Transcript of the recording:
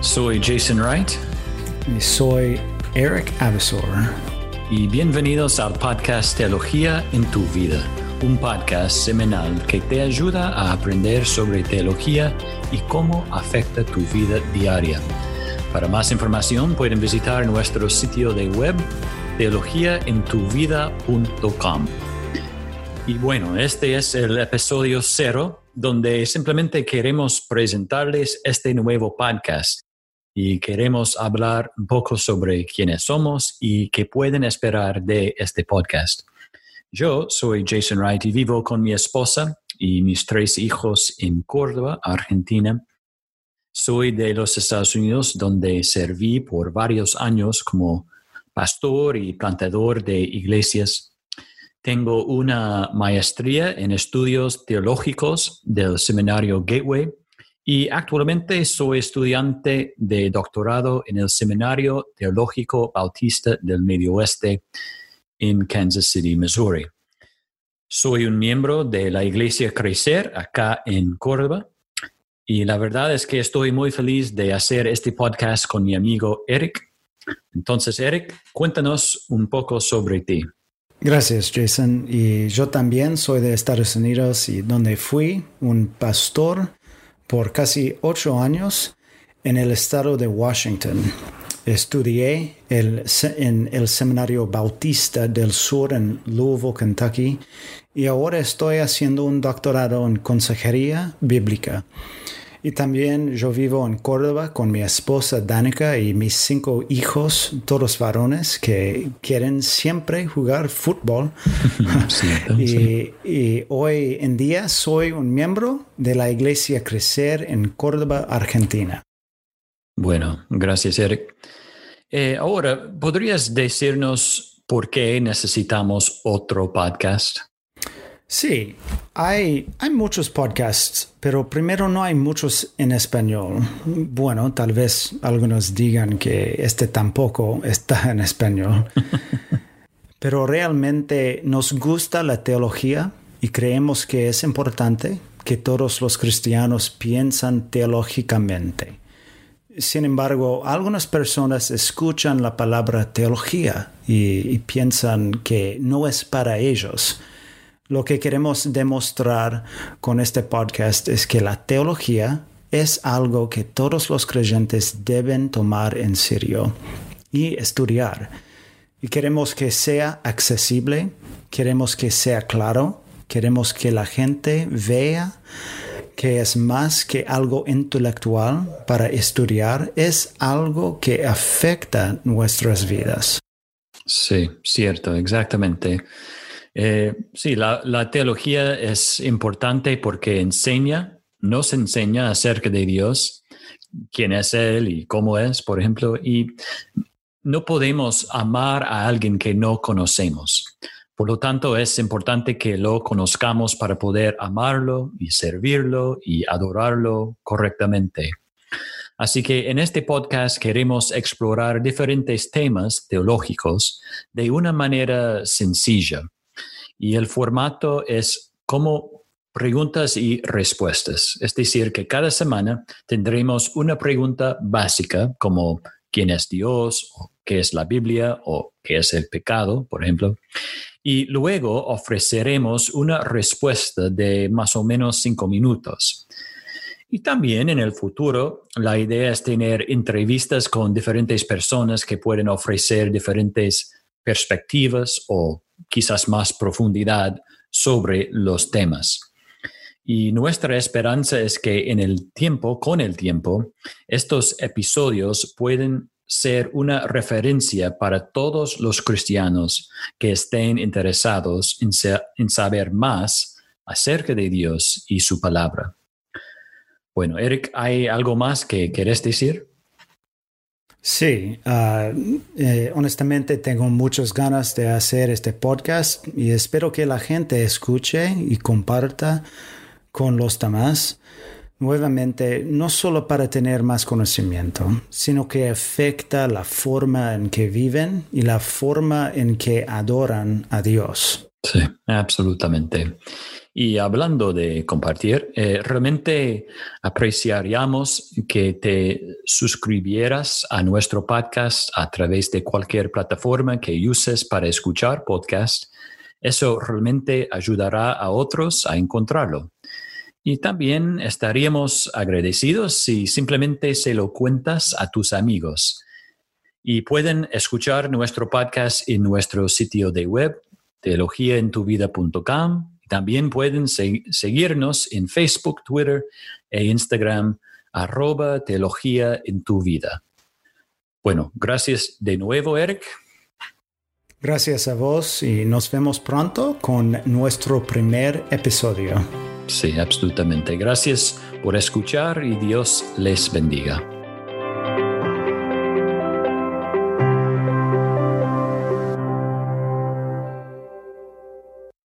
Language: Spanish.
Soy Jason Wright. Y soy Eric Avesor. Y bienvenidos al podcast Teología en tu vida, un podcast semanal que te ayuda a aprender sobre teología y cómo afecta tu vida diaria. Para más información pueden visitar nuestro sitio de web teologiaentuvida.com. Y bueno, este es el episodio cero, donde simplemente queremos presentarles este nuevo podcast y queremos hablar un poco sobre quiénes somos y qué pueden esperar de este podcast. Yo soy Jason Wright y vivo con mi esposa y mis tres hijos en Córdoba, Argentina. Soy de los Estados Unidos, donde serví por varios años como pastor y plantador de iglesias. Tengo una maestría en estudios teológicos del seminario Gateway y actualmente soy estudiante de doctorado en el Seminario Teológico Bautista del Medio Oeste en Kansas City, Missouri. Soy un miembro de la Iglesia Crecer acá en Córdoba y la verdad es que estoy muy feliz de hacer este podcast con mi amigo Eric. Entonces, Eric, cuéntanos un poco sobre ti. Gracias, Jason. Y yo también soy de Estados Unidos y donde fui un pastor por casi ocho años en el estado de Washington. Estudié en el Seminario Bautista del Sur en Louisville, Kentucky, y ahora estoy haciendo un doctorado en consejería bíblica. Y también yo vivo en Córdoba con mi esposa Danica y mis cinco hijos, todos varones que quieren siempre jugar fútbol. y, y, hoy en día soy un miembro de la Iglesia Crecer en Córdoba, Argentina. Bueno, gracias Eric. Eh, ahora, ¿podrías decirnos por qué necesitamos otro podcast? Sí, hay, hay muchos podcasts, pero primero no hay muchos en español. Bueno, tal vez algunos digan que este tampoco está en español. pero realmente nos gusta la teología y creemos que es importante que todos los cristianos piensan teológicamente. Sin embargo, algunas personas escuchan la palabra teología y piensan que no es para ellos lo que queremos demostrar con este podcast es que la teología es algo que todos los creyentes deben tomar en serio y estudiar. Y queremos que sea accesible, queremos que sea claro, queremos que la gente vea que es más que algo intelectual para estudiar, es algo que afecta nuestras vidas. Sí, cierto, exactamente. Eh, sí, la, teología es importante porque enseña, nos enseña acerca de Dios, quién es Él y cómo es, por ejemplo, y no podemos amar a alguien que no conocemos. Por lo tanto, es importante que lo conozcamos para poder amarlo y servirlo y adorarlo correctamente. Así que en este podcast queremos explorar diferentes temas teológicos de una manera sencilla y el formato es como preguntas y respuestas. Es decir, que cada semana tendremos una pregunta básica como quién es Dios, o qué es la Biblia, o qué es el pecado, por ejemplo. Y luego ofreceremos una respuesta de más o menos cinco minutos. Y también en el futuro, la idea es tener entrevistas con diferentes personas que pueden ofrecer diferentes perspectivas o quizás más profundidad sobre los temas. Y nuestra esperanza es que en el tiempo, con el tiempo, estos episodios pueden ser una referencia para todos los cristianos que estén interesados en, en saber más acerca de Dios y su palabra. Bueno, Eric, ¿hay algo más que querés decir? Sí, eh, honestamente tengo muchas ganas de hacer este podcast y espero que la gente escuche y comparta con los demás. Nuevamente, no solo para tener más conocimiento, sino que afecta la forma en que viven y la forma en que adoran a Dios. Sí, absolutamente. Y hablando de compartir, eh, realmente apreciaríamos que te suscribieras a nuestro podcast a través de cualquier plataforma que uses para escuchar podcast. Eso realmente ayudará a otros a encontrarlo. Y también estaríamos agradecidos si simplemente se lo cuentas a tus amigos. Y pueden escuchar nuestro podcast en nuestro sitio de web, teologiaentuvida.com también pueden seguirnos en Facebook, Twitter e Instagram, arroba teología en tu vida. Bueno, gracias de nuevo, Eric. Gracias a vos y nos vemos pronto con nuestro primer episodio. Sí, absolutamente. Gracias por escuchar y Dios les bendiga.